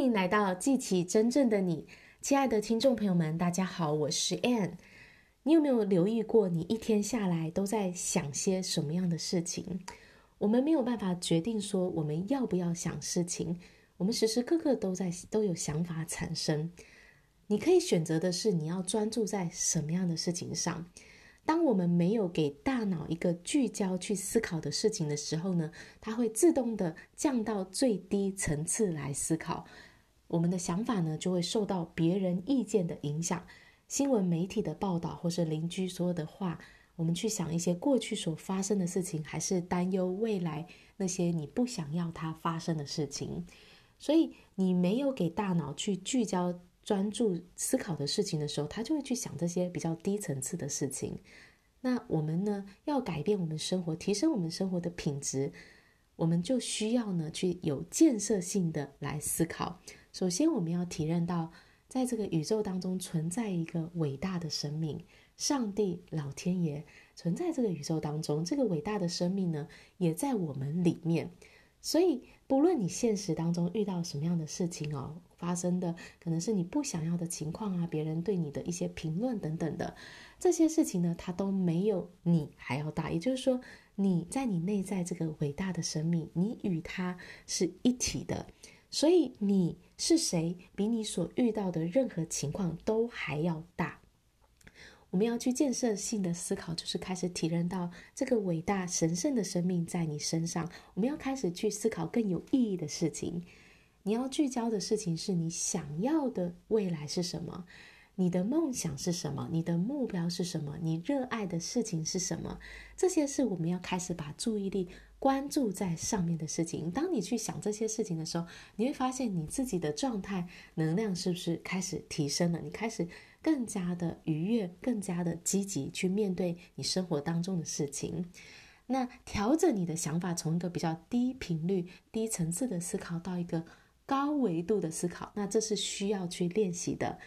欢迎来到记起真正的你，亲爱的听众朋友们，大家好，我是 Ann。你有没有留意过，你一天下来都在想些什么样的事情？我们没有办法决定说我们要不要想事情，我们时时刻刻都在都有想法产生。你可以选择的是你要专注在什么样的事情上。当我们没有给大脑一个聚焦去思考的事情的时候呢，它会自动的降到最低层次来思考。我们的想法呢，就会受到别人意见的影响，新闻媒体的报道，或是邻居说的的话，我们去想一些过去所发生的事情，还是担忧未来那些你不想要它发生的事情。所以，你没有给大脑去聚焦。专注思考的事情的时候，它就会去想这些比较低层次的事情。那我们呢，要改变我们生活，提升我们生活的品质，我们就需要呢，去有建设性的来思考。首先，我们要体认到，在这个宇宙当中存在一个伟大的生命，上帝、老天爷存在这个宇宙当中，这个伟大的生命呢，也在我们里面。所以，不论你现实当中遇到什么样的事情哦，发生的可能是你不想要的情况啊，别人对你的一些评论等等的这些事情呢，它都没有你还要大。也就是说，你在你内在这个伟大的生命，你与它是一体的。所以，你是谁，比你所遇到的任何情况都还要大。我们要去建设性的思考，就是开始体认到这个伟大神圣的生命在你身上。我们要开始去思考更有意义的事情。你要聚焦的事情是你想要的未来是什么？你的梦想是什么？你的目标是什么？你热爱的事情是什么？这些是我们要开始把注意力关注在上面的事情。当你去想这些事情的时候，你会发现你自己的状态、能量是不是开始提升了？你开始。更加的愉悦，更加的积极去面对你生活当中的事情。那调整你的想法，从一个比较低频率、低层次的思考到一个高维度的思考，那这是需要去练习的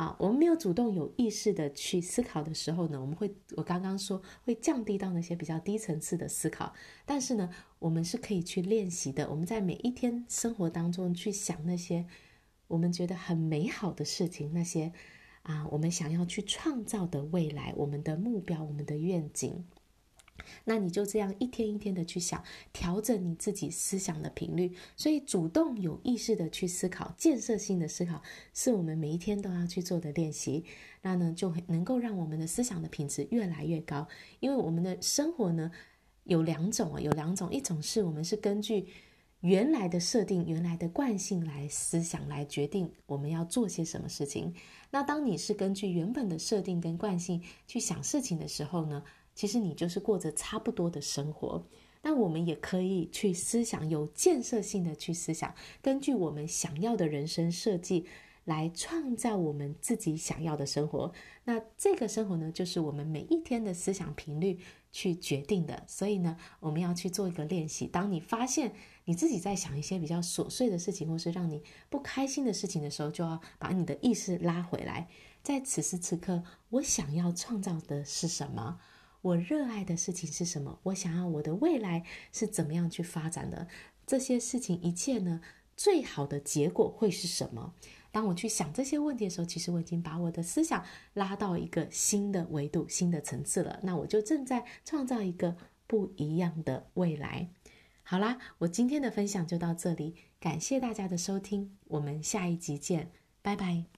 啊。我们没有主动有意识的去思考的时候呢，我们会，我刚刚说会降低到那些比较低层次的思考。但是呢，我们是可以去练习的。我们在每一天生活当中去想那些我们觉得很美好的事情，那些。啊，我们想要去创造的未来，我们的目标，我们的愿景，那你就这样一天一天的去想，调整你自己思想的频率。所以，主动有意识的去思考，建设性的思考，是我们每一天都要去做的练习。那呢，就会能够让我们的思想的品质越来越高。因为我们的生活呢，有两种啊，有两种，一种是我们是根据原来的设定、原来的惯性来思想，来决定我们要做些什么事情。那当你是根据原本的设定跟惯性去想事情的时候呢，其实你就是过着差不多的生活。那我们也可以去思想，有建设性的去思想，根据我们想要的人生设计来创造我们自己想要的生活。那这个生活呢，就是我们每一天的思想频率去决定的。所以呢，我们要去做一个练习。当你发现你自己在想一些比较琐碎的事情，或是让你不开心的事情的时候，就要把你的意识拉回来。在此时此刻，我想要创造的是什么？我热爱的事情是什么？我想要我的未来是怎么样去发展的？这些事情一切呢，最好的结果会是什么？当我去想这些问题的时候，其实我已经把我的思想拉到一个新的维度、新的层次了。那我就正在创造一个不一样的未来。好啦，我今天的分享就到这里，感谢大家的收听，我们下一集见，拜拜。